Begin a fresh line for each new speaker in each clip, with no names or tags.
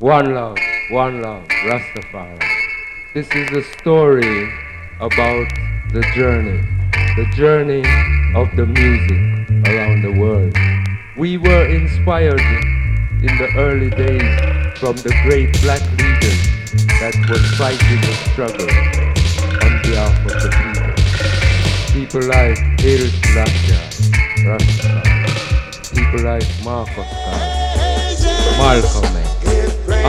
One love, one love, Rastafari. This is a story about the journey, the journey of the music around the world. We were inspired in the early days from the great black leaders that were fighting the struggle on behalf of the people. People like Haile Selassie, Rastafari. People like Marcus Garvey, Malcolm X.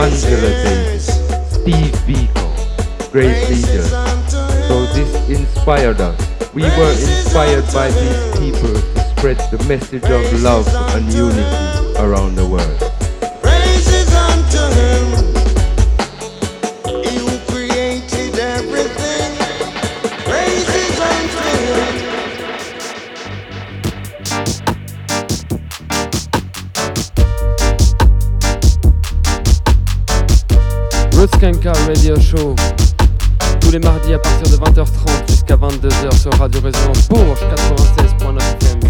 Angela Davis, Steve Biko, great leaders. So this inspired us. We were inspired by these people to spread the message of love and unity around the world.
Radio Résonance Bourges 96.9 FM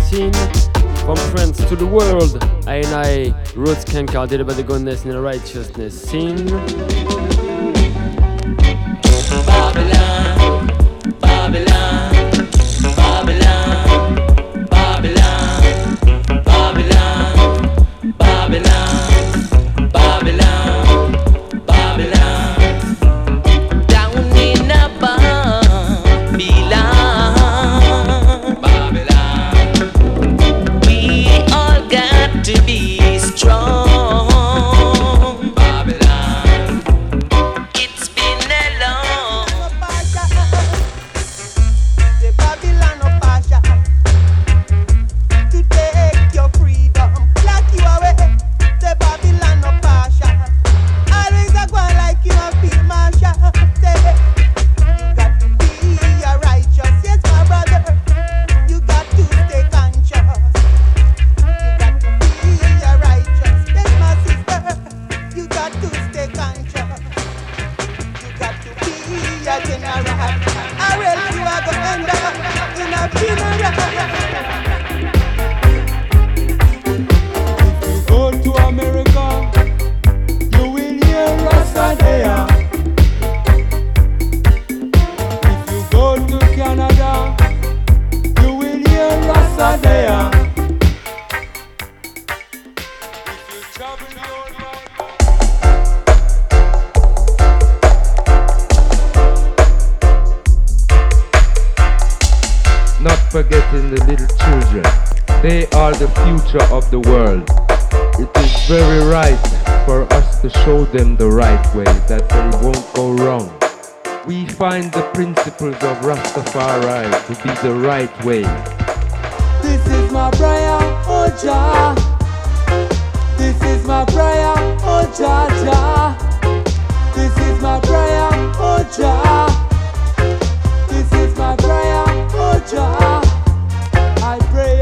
From France to the world I and I Roots did about the goodness and the righteousness scene the little children, they are the future of
the world. It is very right for us to show them the right way. That they won't go wrong. We find the principles of Rastafari to be the right way.
This is my prayer, oh Jah. This is my prayer, oh Jah Jah. This is my prayer, oh Jah. This is my prayer, oh Jah. I pray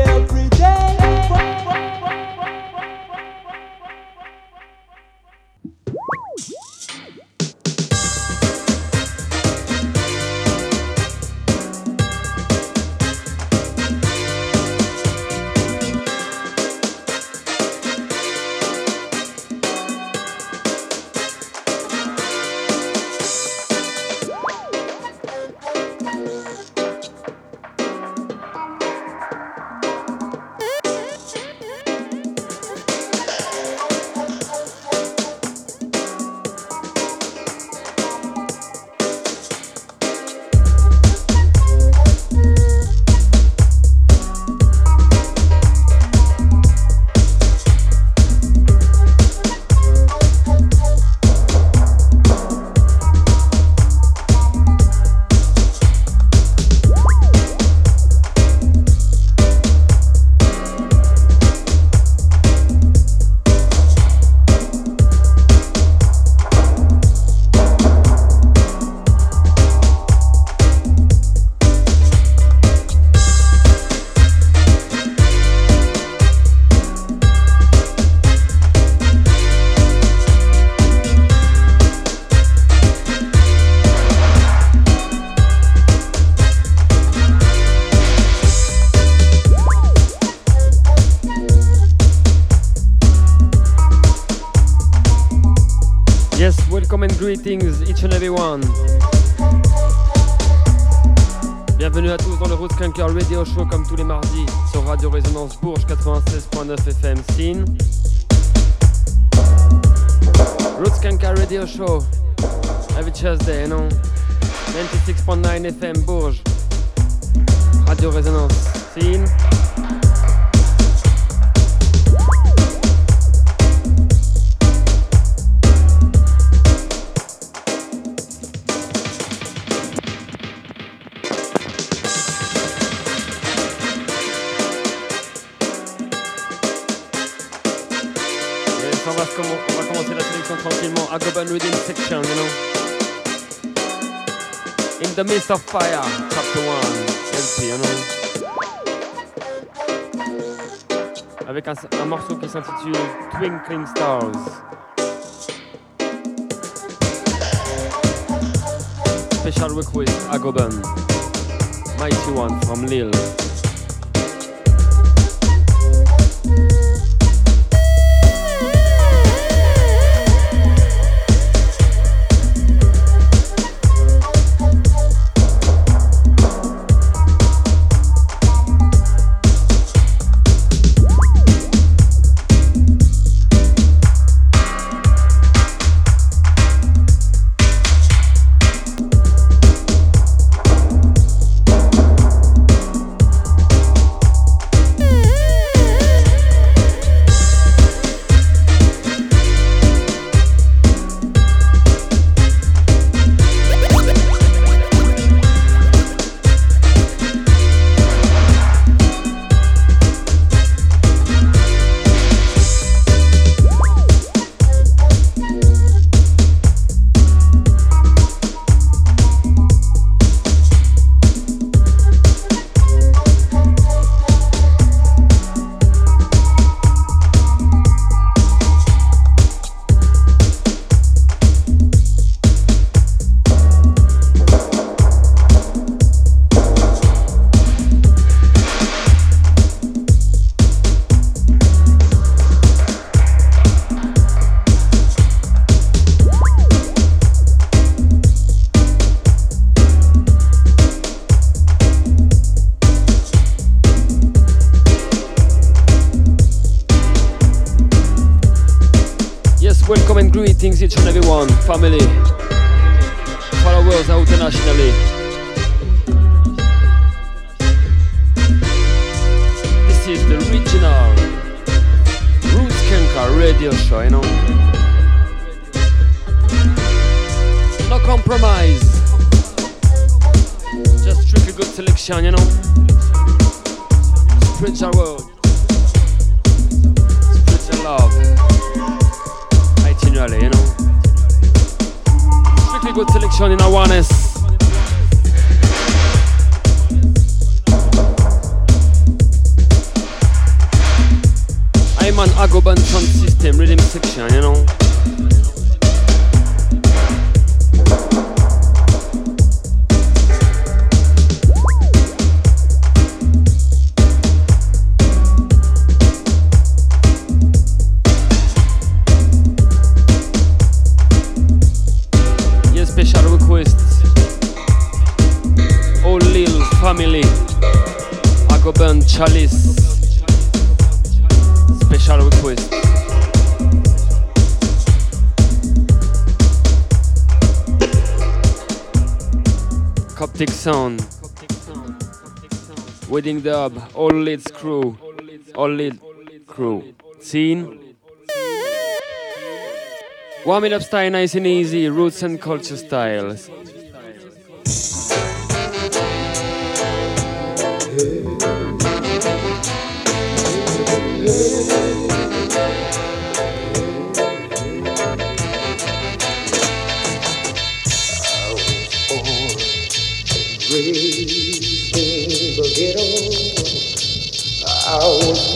Bienvenue à tous dans le Roots Skanker Radio Show In the Midst of Fire, chapter 1, LP, you know. Avec un, un morceau qui s'intitule Twinkling Stars. Special request, Agoban. Mighty One from Lille. Family, Wedding dub. All leads crew. All lead crew. Scene. Warm it up style, nice and easy. Roots and culture styles.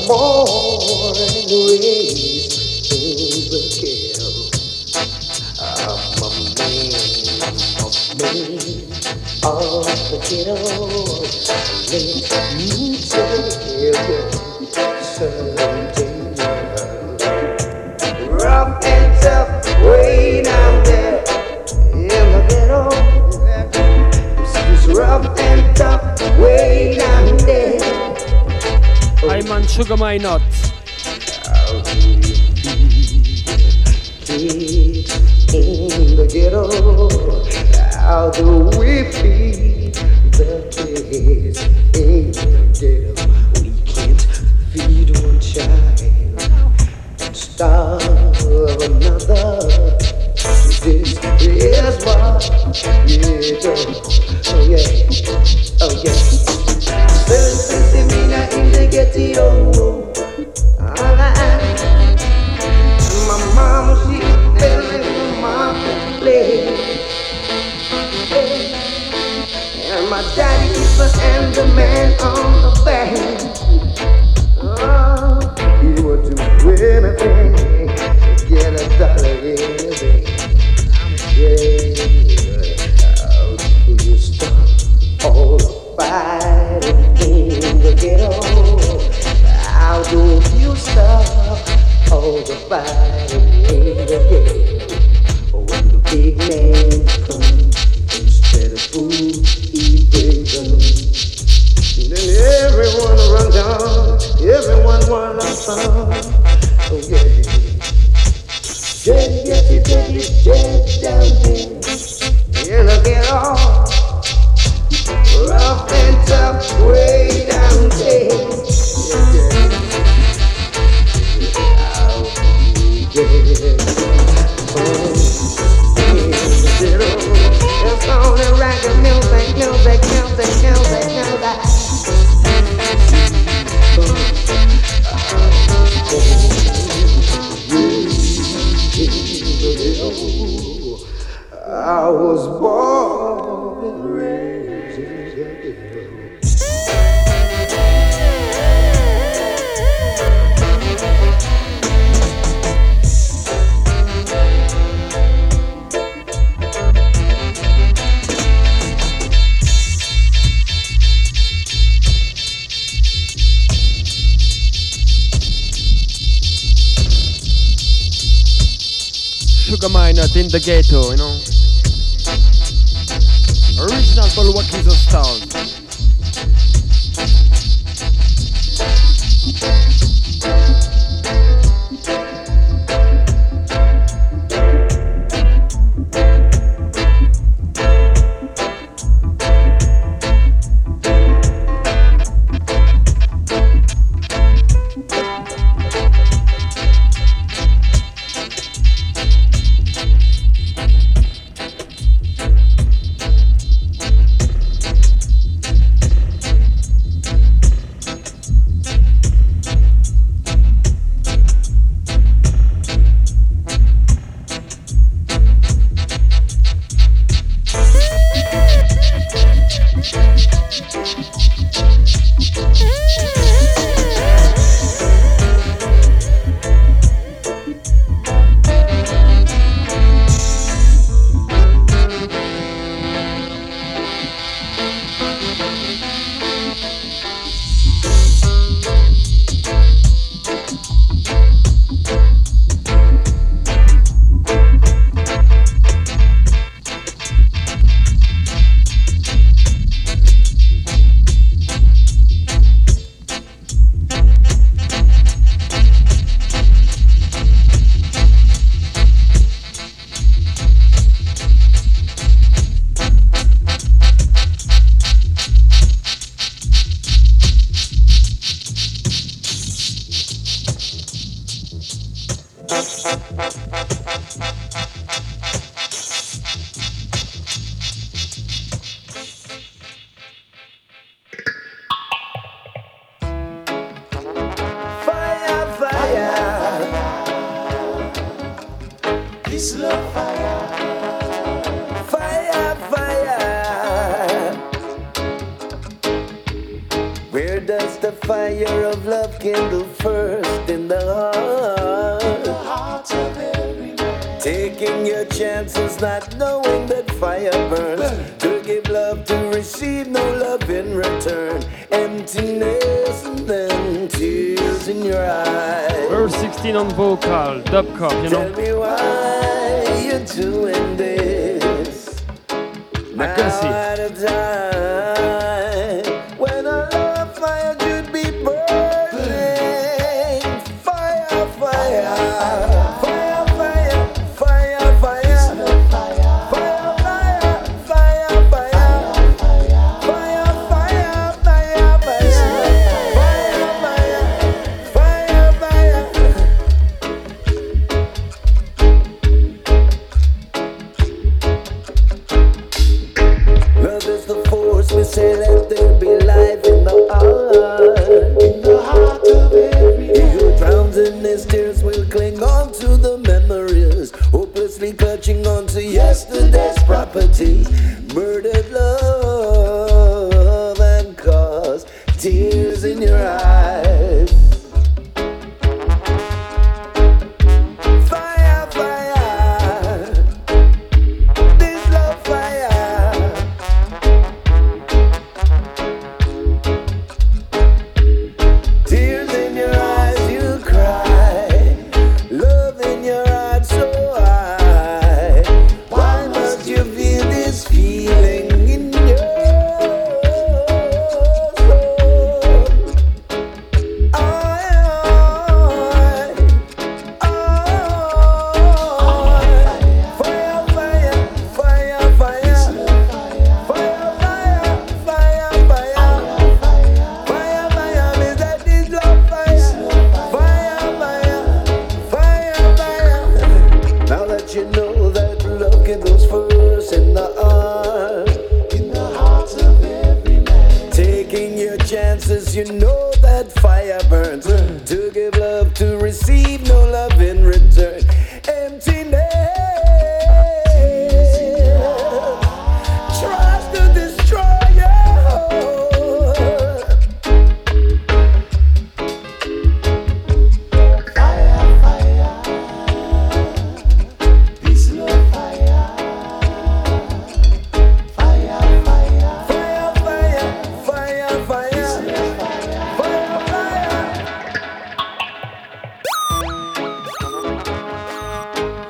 born and raised in the ghetto. I'm a man a man of the hill. Let me take you someday. Rough and tough, way down
there in the ghetto. It's rough and tough, way down there. Not.
How do you feel in the ghetto? How do we feed the kids in the ghetto? We can't feed one child and starve another. This is what we do. Oh yeah, oh yeah. The the ghetto, you
know.
Fire. Fire, fire. Where does the fire of love kindle first in the heart? Taking your chances, not knowing that fire burns. To give love, to receive no love in return. Emptiness and then tears in your eyes.
Verse 16 on vocal, dub cop, you know.
Doing this. Now
Agassi.
at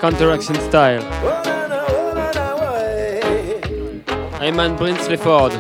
Counteraction Style. I'm
oh, oh, Ayman Brinsley Ford.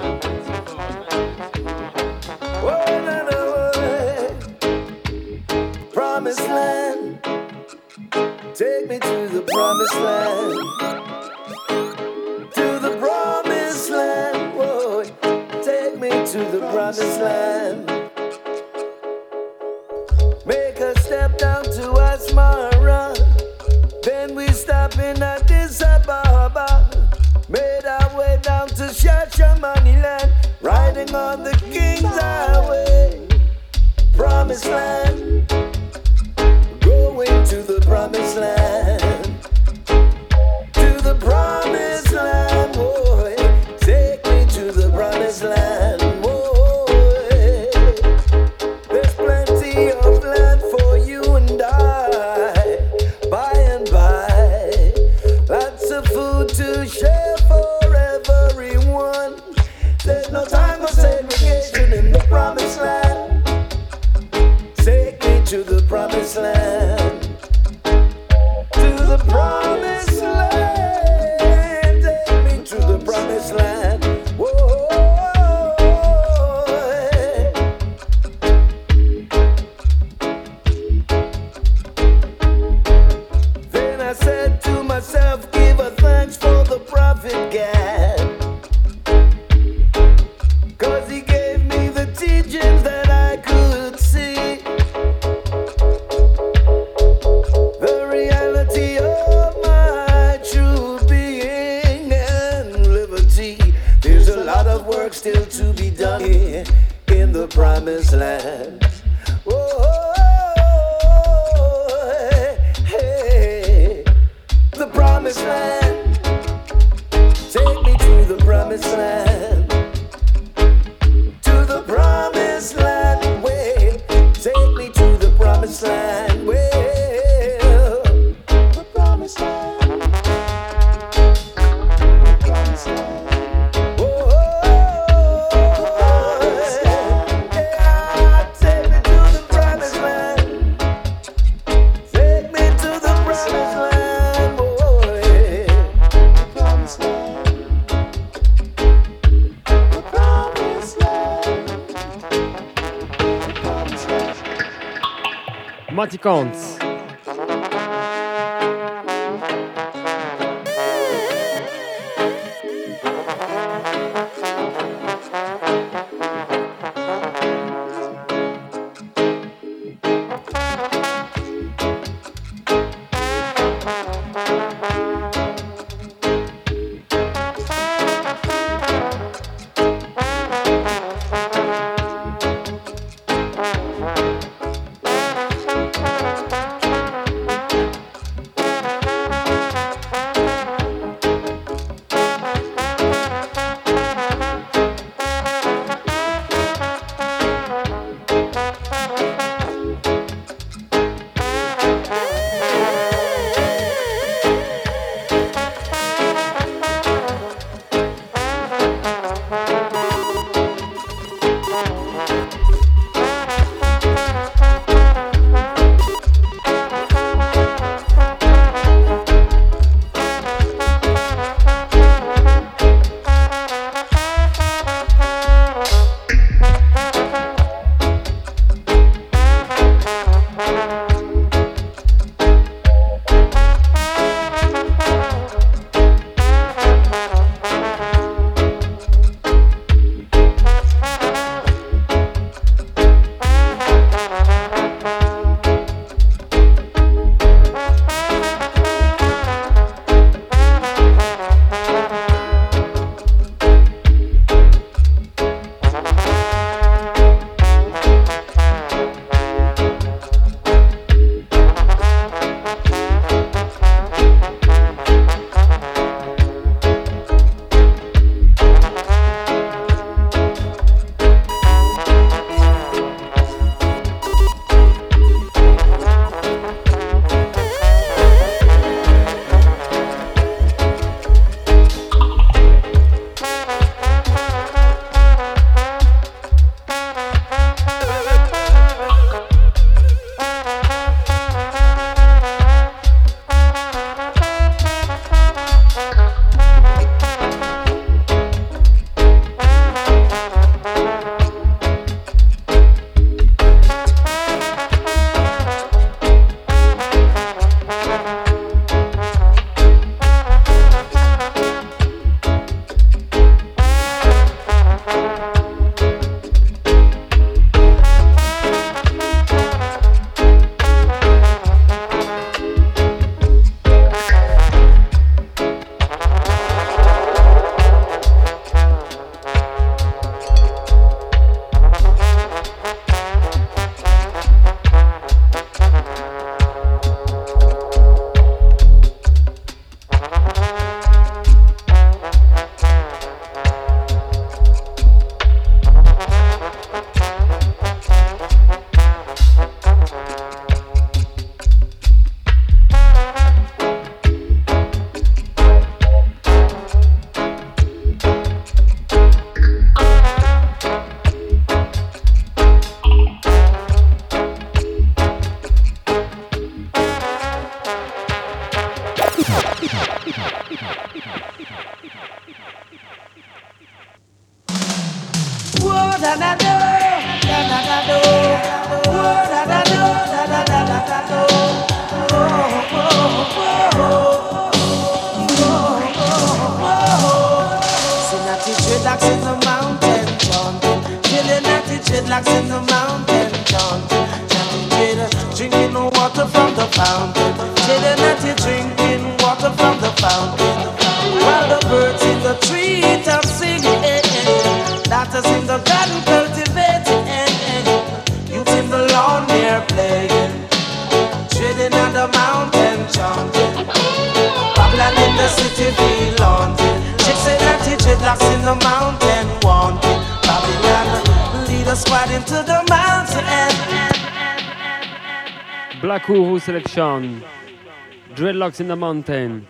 In the mountain.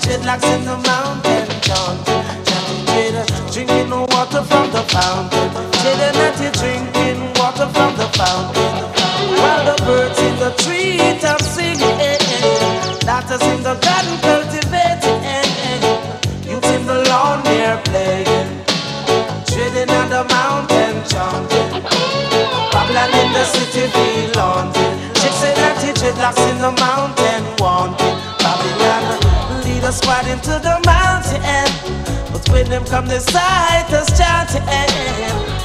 Dreadlocks in the mountain, drinking water from the fountain. Killing at the drinking water from the fountain. planters in the garden cultivating. You in the lawn they're playing. Trading on the mountain chanting. Babylon in the city be launching. Chicks in the dreadlocks in the mountain wanting. Babylon lead us right into the mountain. But when them come the sight us chanting.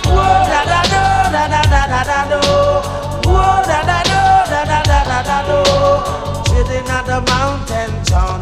Whoa, da da do, da da da da da do. At the mountain chanting.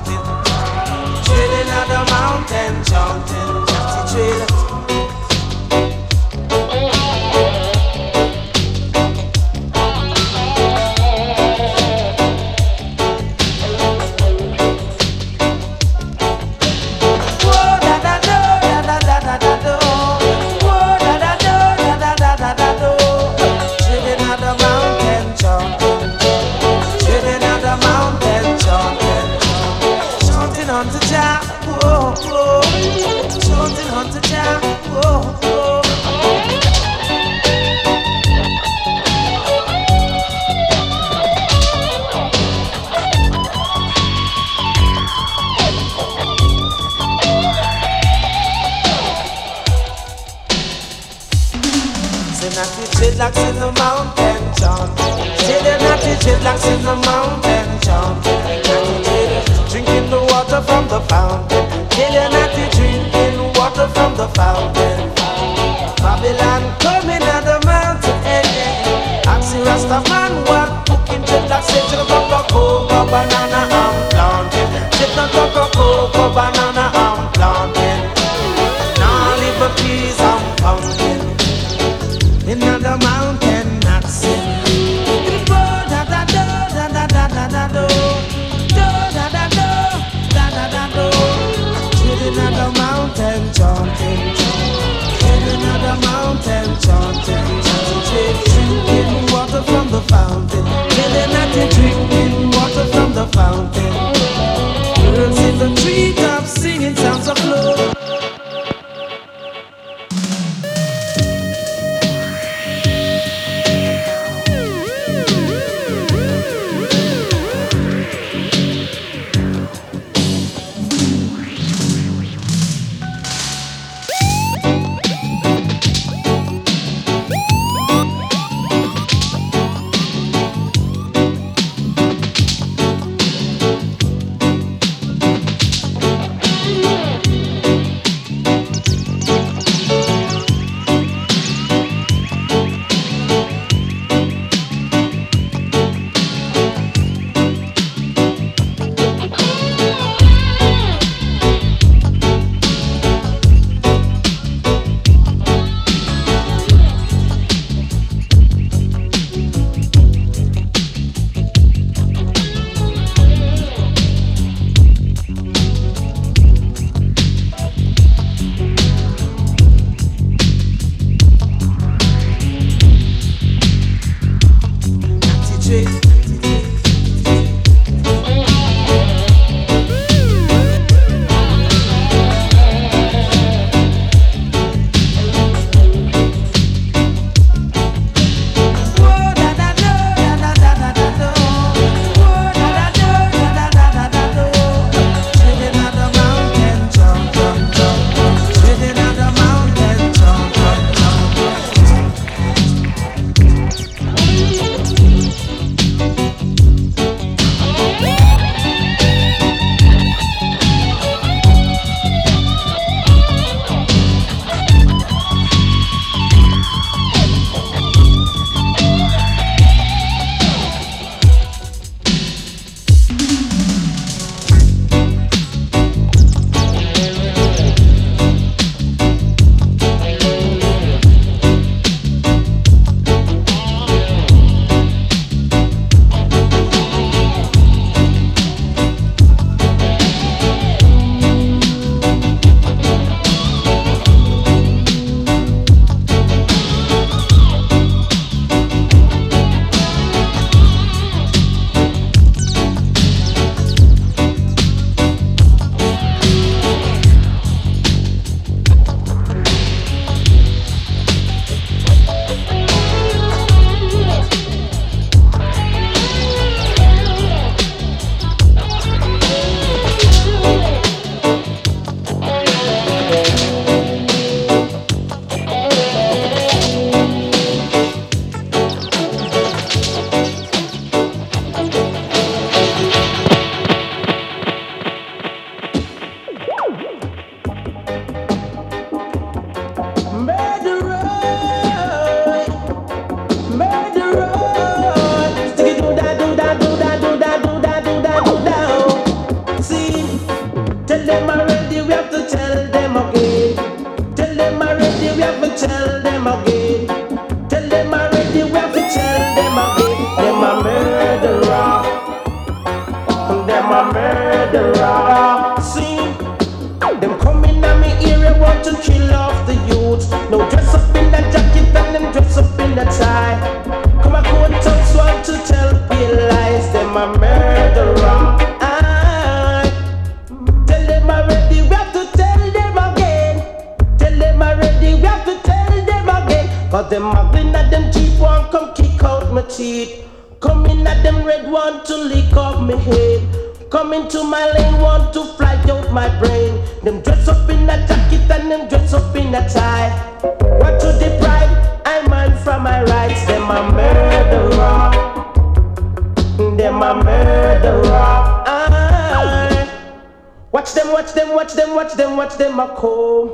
Watch them, watch them, watch them, watch them, watch them a come.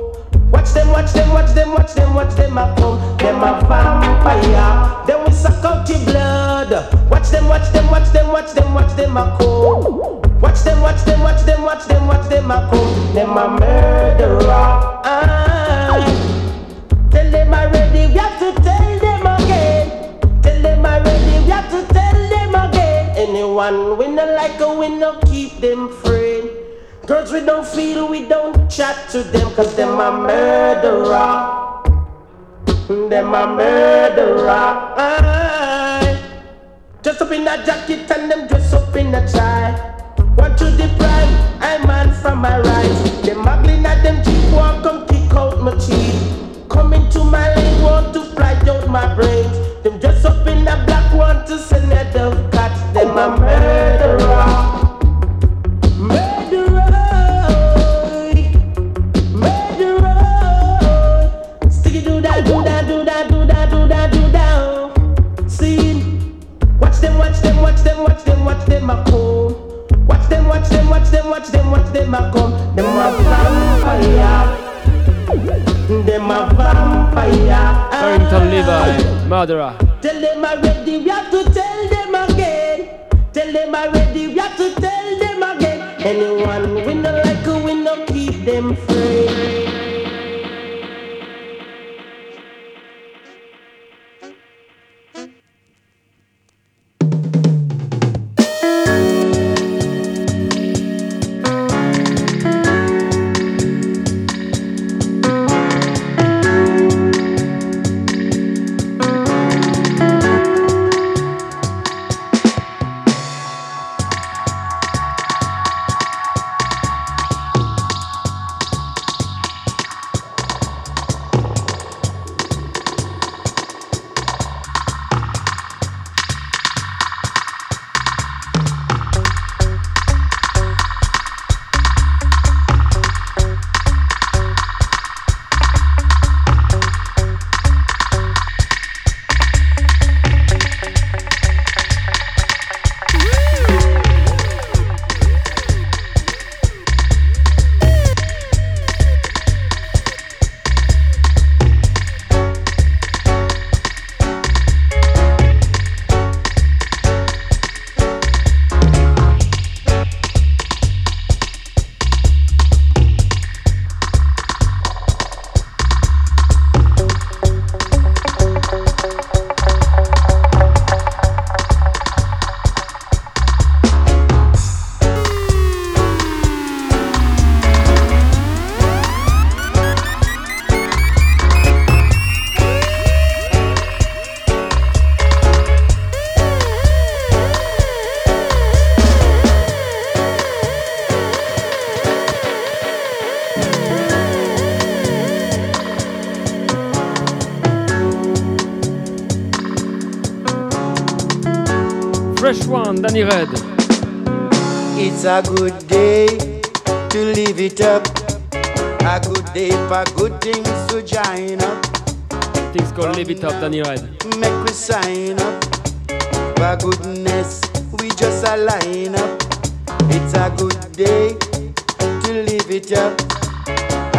Watch them, watch them, watch them, watch them, watch them a come. Them a vampire. Then we suck out your blood. Watch them, watch them, watch them, watch them, watch them a come. Watch them, watch them, watch them, watch them, watch them a come. Them a murderer. Tell them already, we have to tell them again. Tell them already, we have to tell them again. Anyone we no like, we no keep them friend. Girls we don't feel, we don't chat to them, cause them a murderer. Them a murderer. Aye. Dress up in a jacket and them dress up in a tie. Want to deprive I man from my rights. Them muggling at them cheap one come kick out my teeth. Come into my lane want to fly out my brains. Them dress up in a black want to send a dove catch. Them a. Murderer. Watch them, a come. Watch them, watch them, watch them, watch them, watch them a come. Them a vampire. Them a vampire.
Barrington Levy, eh, murderer.
Tell them already, we have to tell them again. Tell them already, we have to tell them again. Anyone we no like, we no keep them free.
Danny Red.
It's a good day to live it up. A good day for good things to join up.
Things called Live It Up, Danny Red.
Make we sign up. For goodness, we just align up. It's a good day to live it up.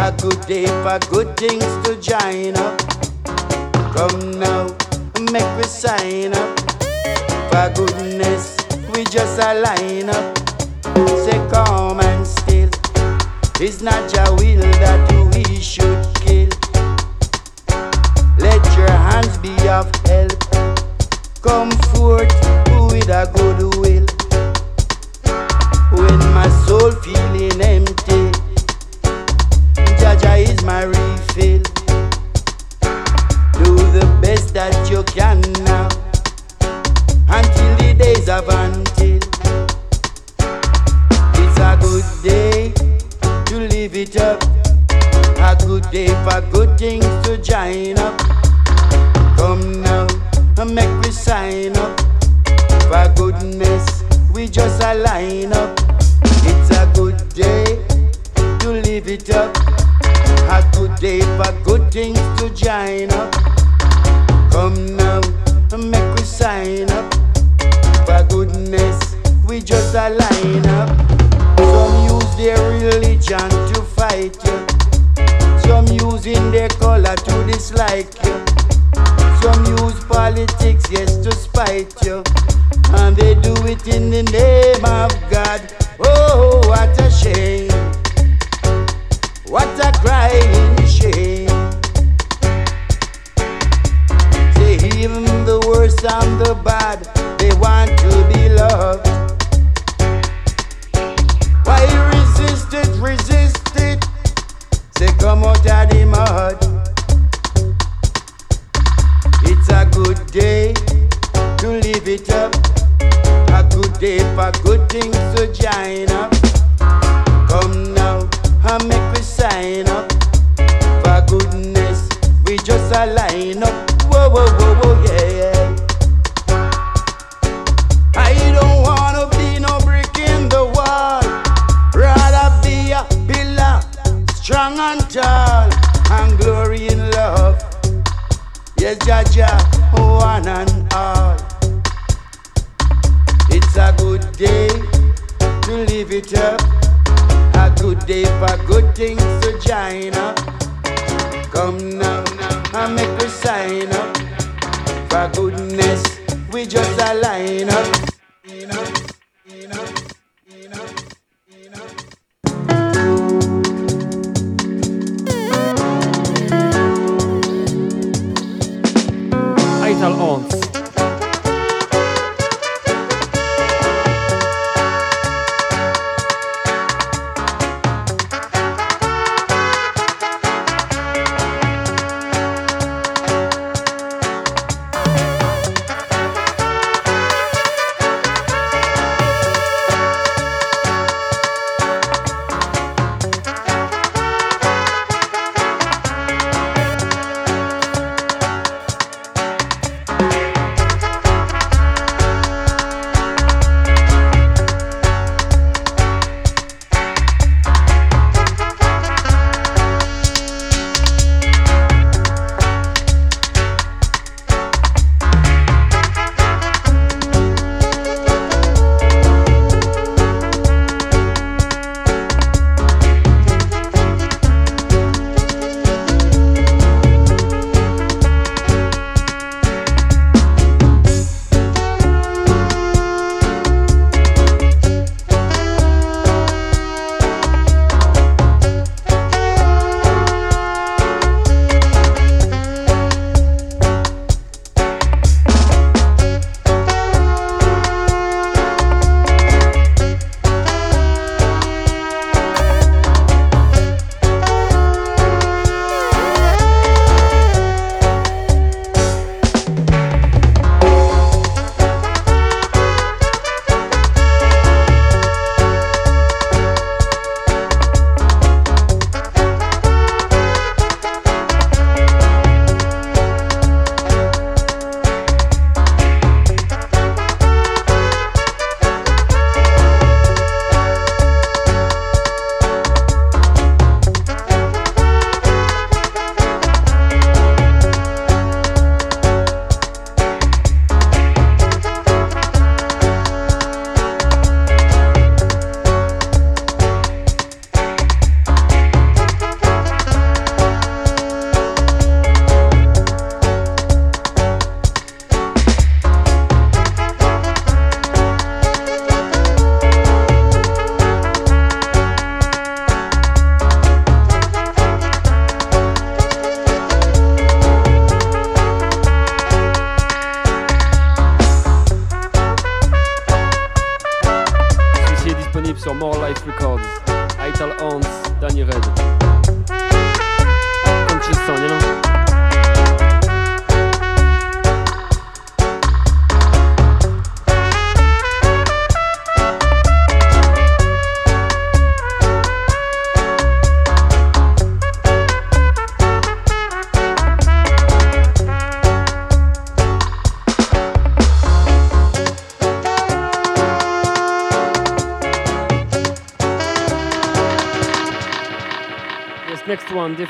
A good day for good things to join up. Come now, make we sign up. For goodness, we just align up. Say come and still. It's not your will that we should kill. Let your hands be of help. Come forth with a good will. When my soul feeling empty. Jaja is my refill. Do the best that you can now days of until. It's a good day to live it up. A good day for good things to join up. Come now and make we sign up. For goodness, we just align up. It's a good day to live it up. A good day for good things to join up. Come now and make we sign up. For goodness, we just align up. Some use their religion to fight you. Some using their color to dislike you. Some use politics, yes, to spite you. And they do it in the name of God. Oh, what a shame. What a crying shame. The worst and the bad, they want to be loved. Why resist it, resist it? Say, come out of the mud. It's a good day to live it up. A good day for good things to join up. Come now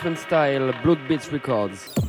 different style, Blood Beach Records.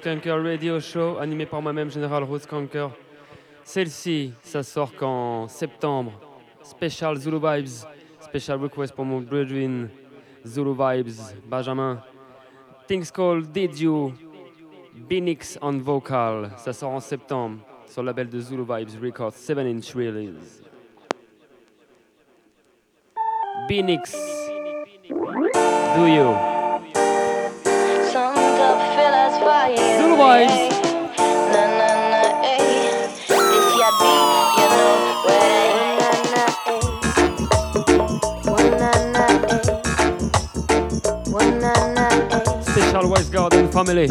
Skanker Radio Show, animé par moi-même, Général Roots Skanker. Celle-ci, ça sort qu'en septembre. Special Zulu Vibes. Special request pour mon brethren. Zulu Vibes, Benjamin. Things called Did You. Binix on vocal. Ça sort en septembre sur le label de Zulu Vibes Records, 7-inch release. Binix. Do you?
Na, eh.
Special Wise Garden family.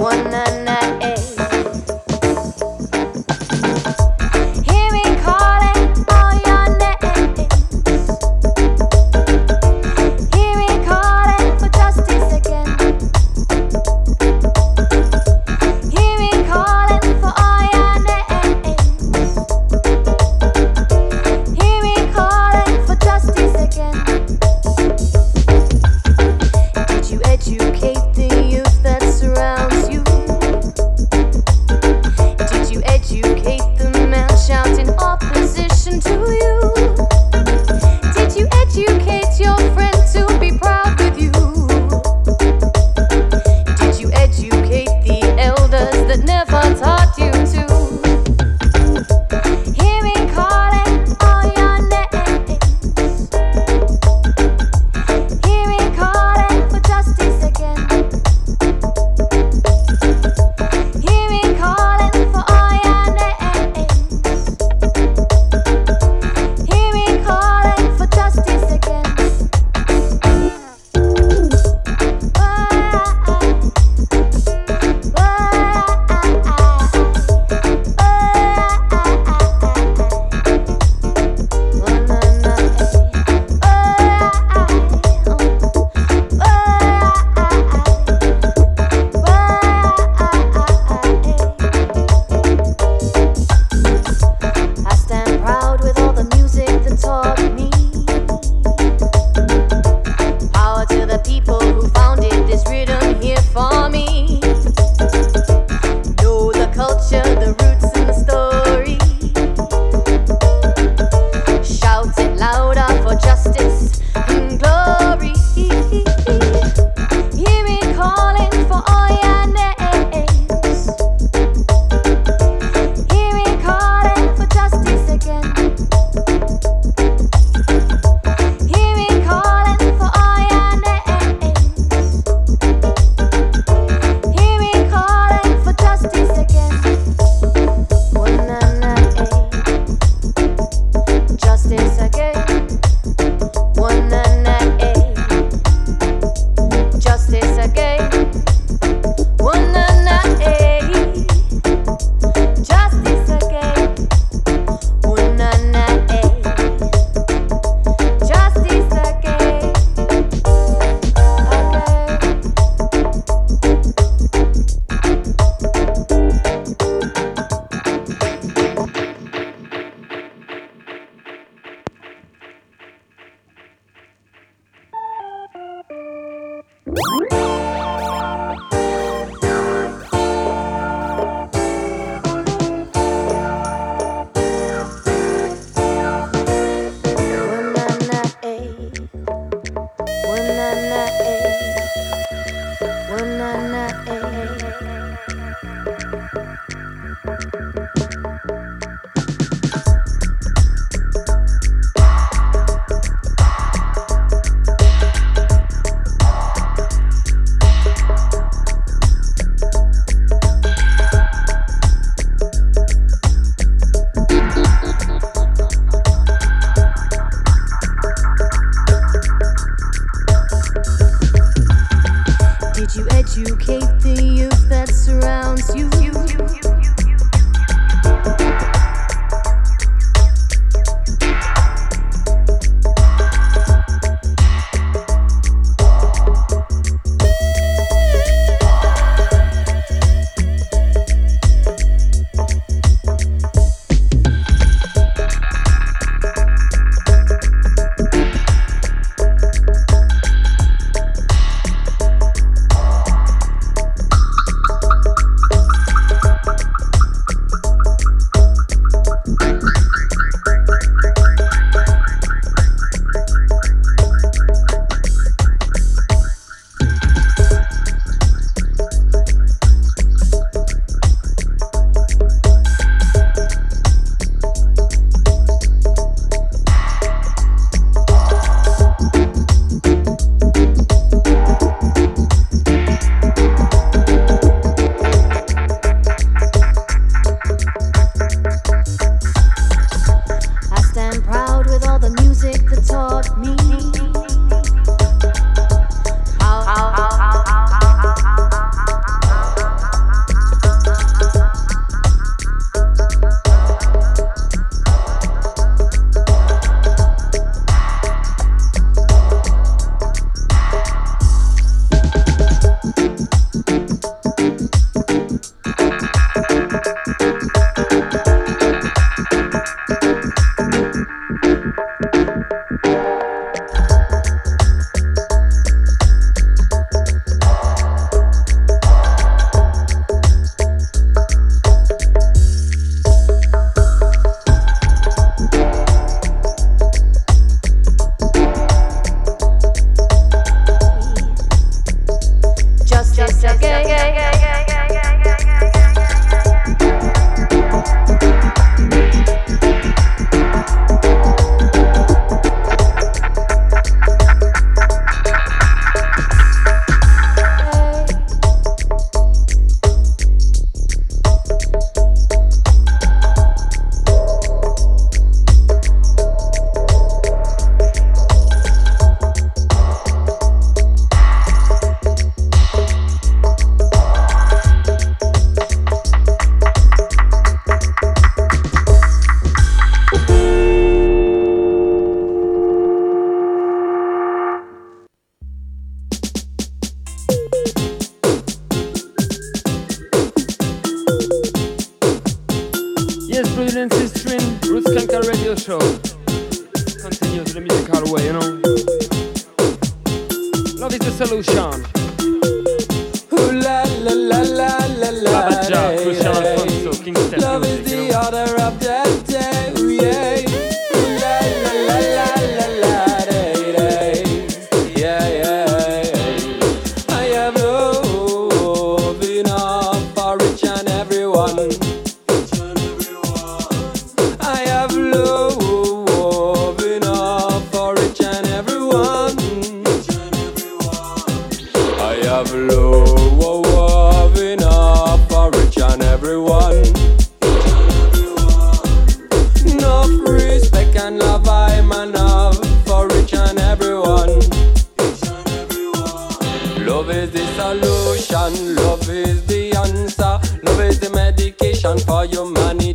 For
humanity's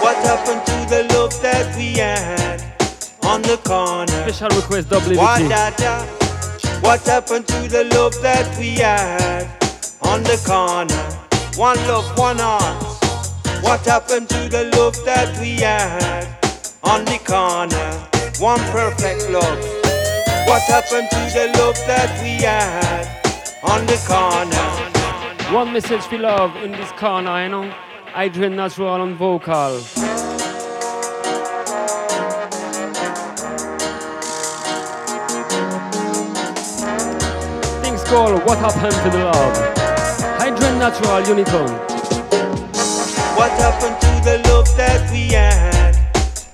What happened to the love that we had on the corner? Special request WBT. What
happened to the love, that we had on the corner? One love, one heart. What happened to the love that we had on the corner? One perfect love. What happened to the love that we had on the corner?
One message for love in this corner, you know. Adrian Natural on vocal. Things called What Happened to the Love. Adrian Natural Unitone.
What happened to the love that we had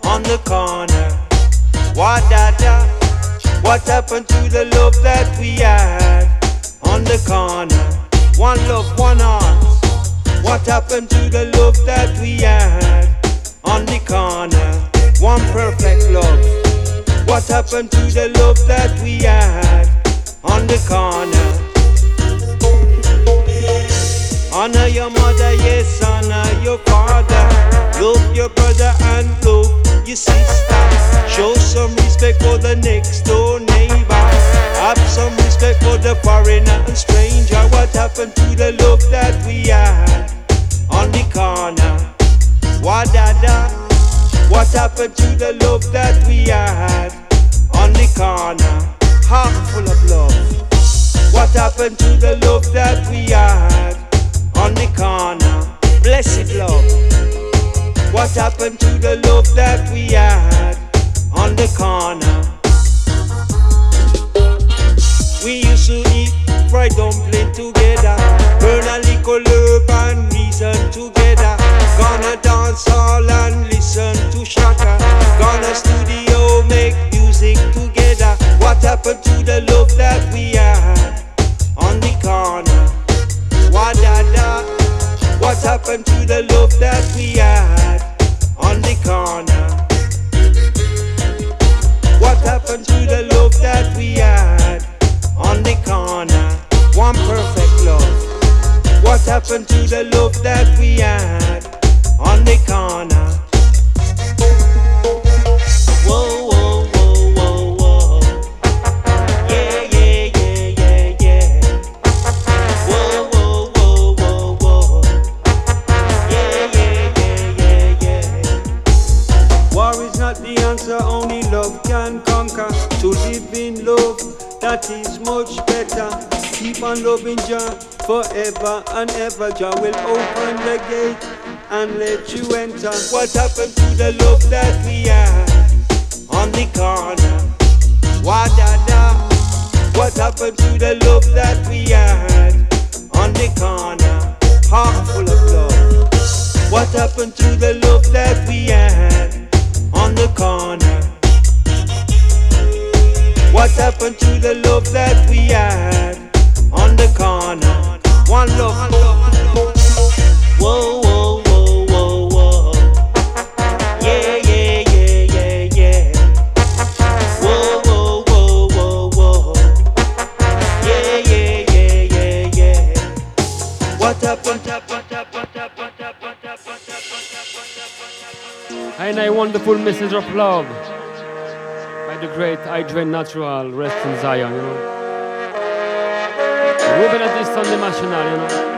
on the corner? What da? What happened to the love that we had on the corner? One love, one heart. What happened to the love that we had on the corner? One perfect love. What happened to the love that we had? on the corner. Honor your mother, yes, honor your father. Love your brother and love your sister. Show some respect for the next door neighbor. Have some respect for the foreigner and stranger. What happened to the love that we had on the corner? What da What happened to the love that we had on the corner? heart full of love. What happened to the love that we had on the corner? Blessed love. What happened to the love that we had on the corner? We used to eat fried dumpling together, burn a little love and reason together. Gonna dance all and listen to Shaka. Gonna studio make music together. What happened to the love that we had on the car? happened to the love that we had on the corner? What happened to the love that we had on the corner? One perfect love. What happened to the love that we had on the corner? Whoa, that is much better. Keep on loving Jah forever and ever. Jah will open the gate and let you enter. What happened to the love that we had on the corner? Da. What happened to the love that we had on the corner? Heart full of love. What happened to the love that we had on the corner? What happened to the love that we had on the corner? One love. Whoa, whoa, whoa, whoa, whoa. Yeah, yeah, yeah, yeah, yeah. Whoa, whoa, whoa, whoa, whoa. Yeah, yeah, yeah, yeah, yeah. What happened?
And a wonderful message of love great Adrian Natural, rest in Zion, you know. Ruben at this Sunday National, you know.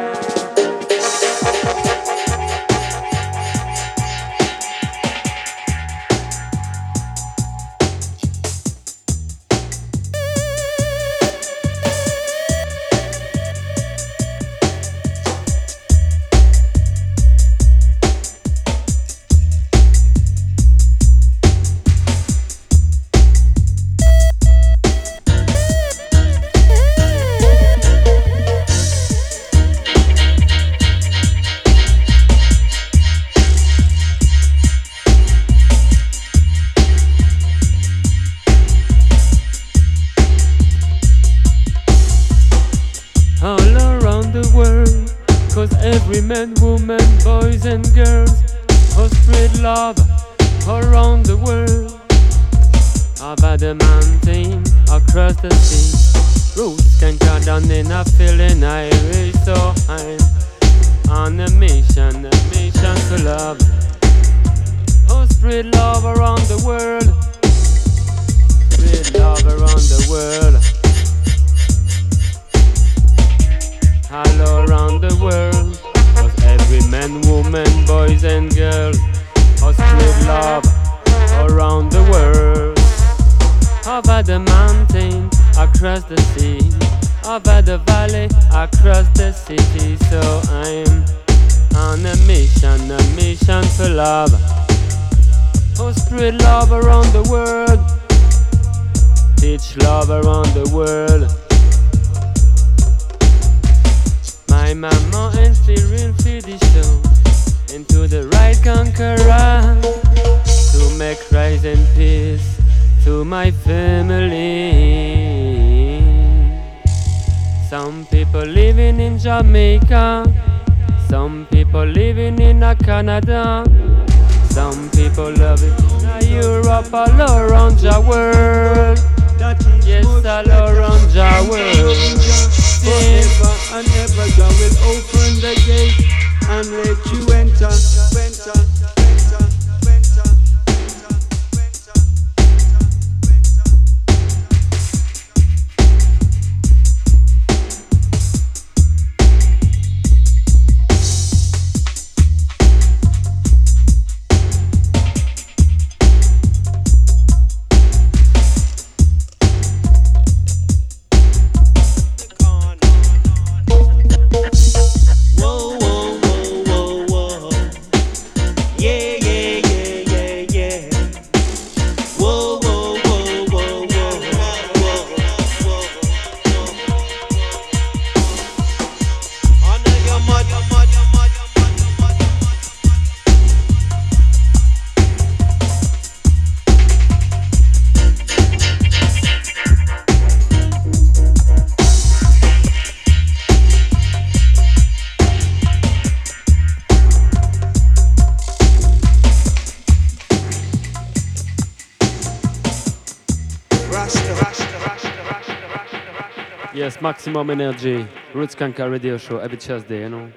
Maximum energy. Roots Skankers Radio Show every Tuesday, you know.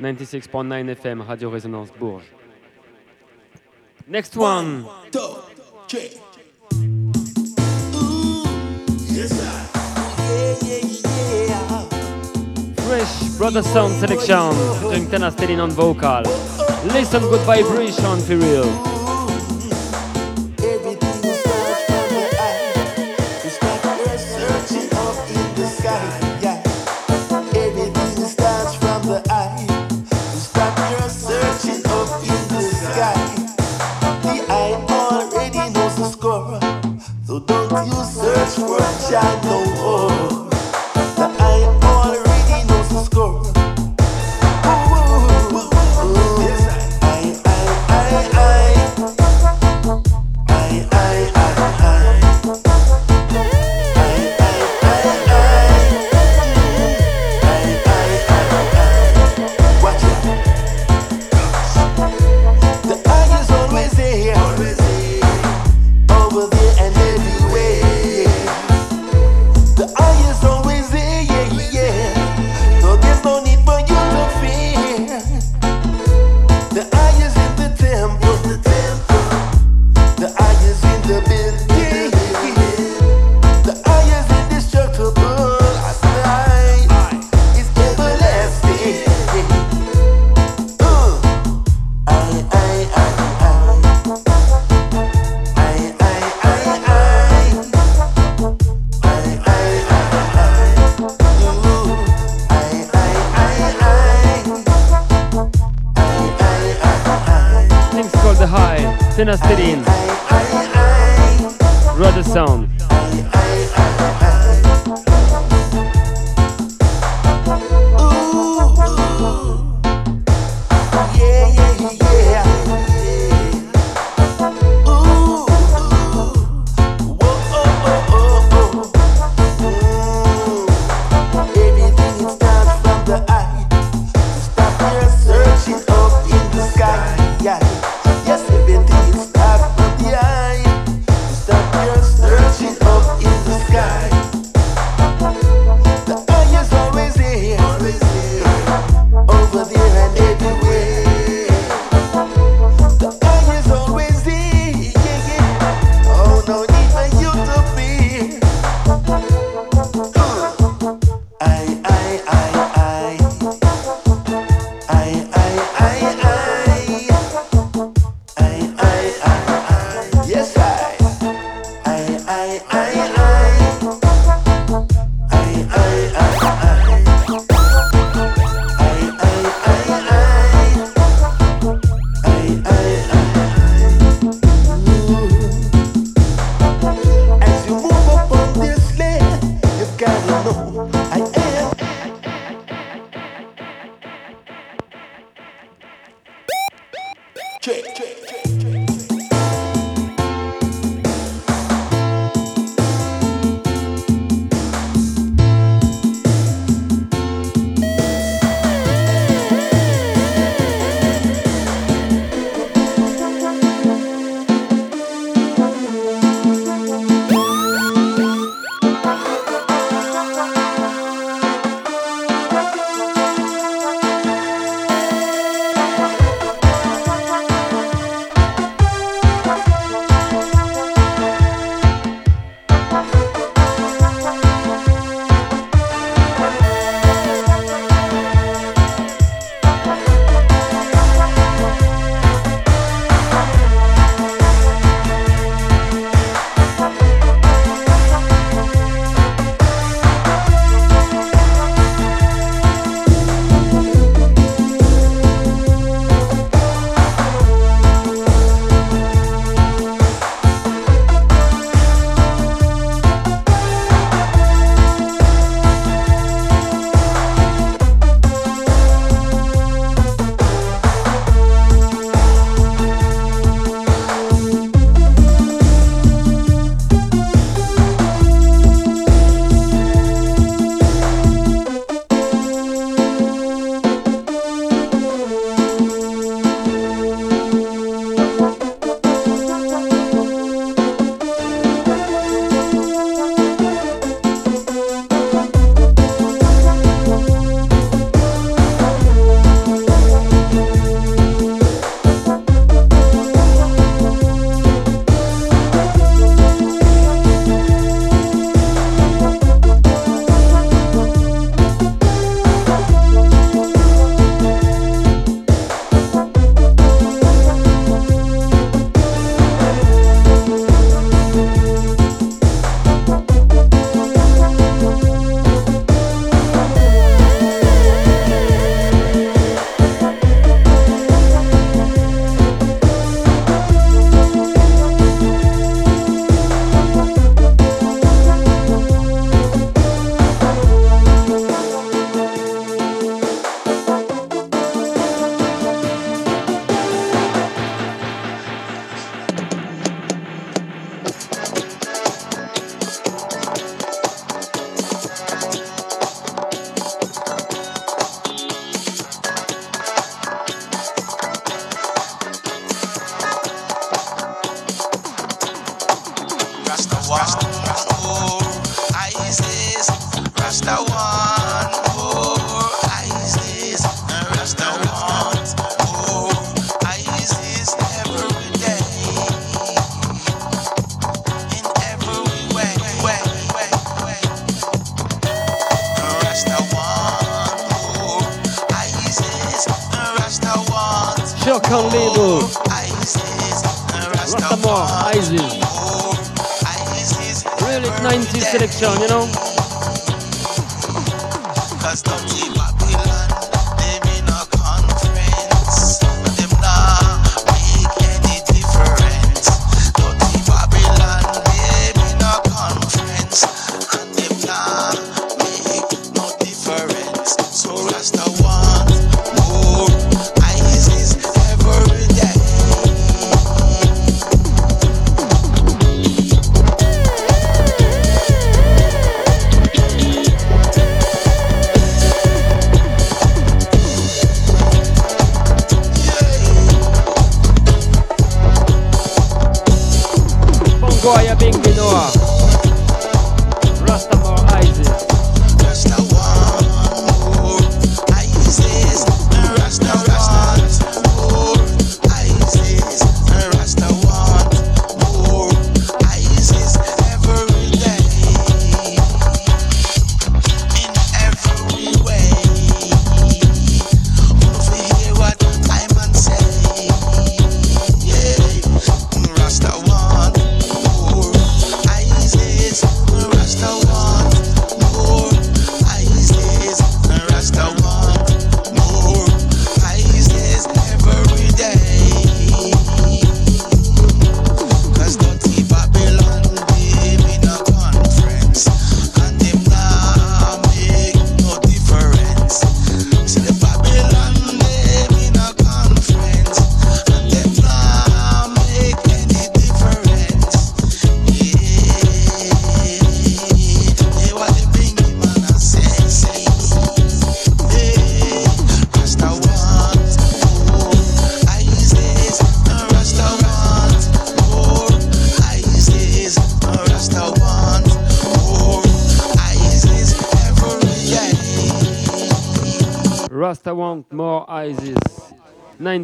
96.9 FM, Radio Resonance Bourges. Next one. Fresh Brother Sound Selection featuring Tena Stelin on vocal. Listen good vibration for real.
The eye. Stop your searching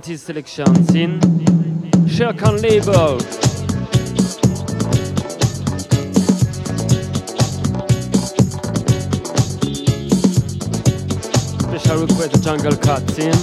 90s selections in Sherkan label. Special request Jungle Cuts in.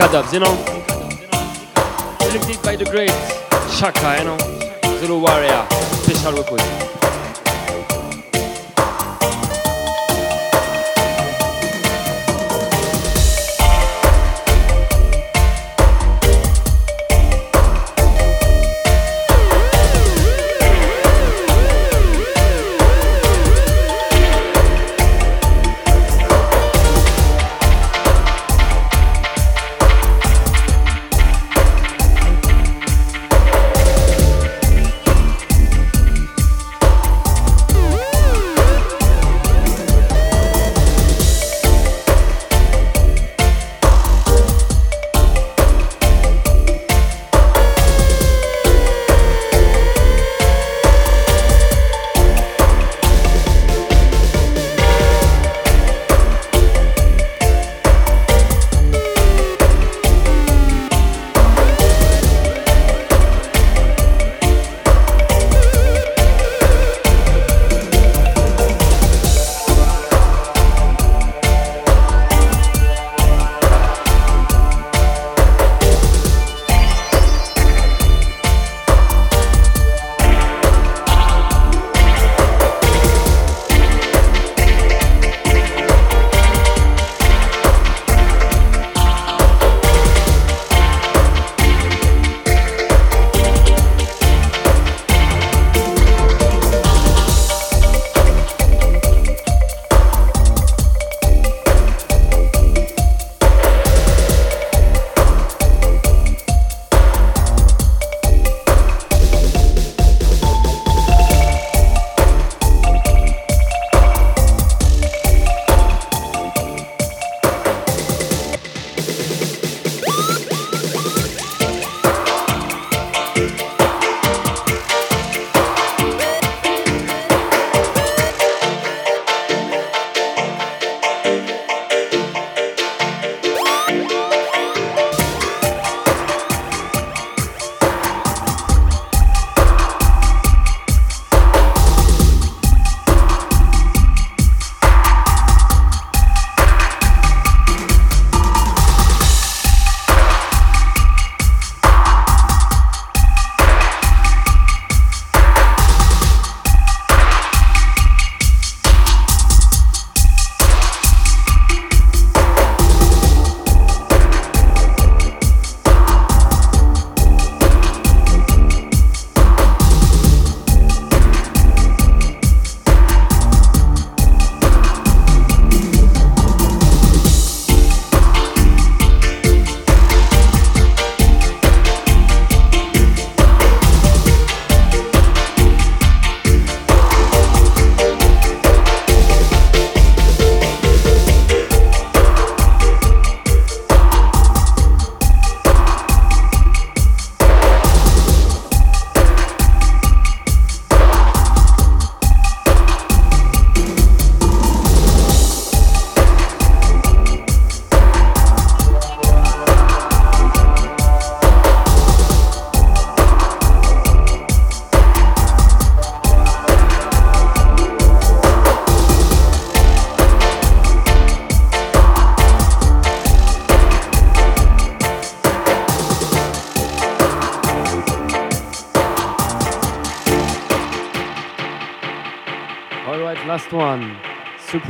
Cadabs, you know? Selected by the great Shaka, you know? Zulu Warrior, special request.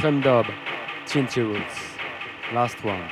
Last one, Dub, Chinty Roots. Last one.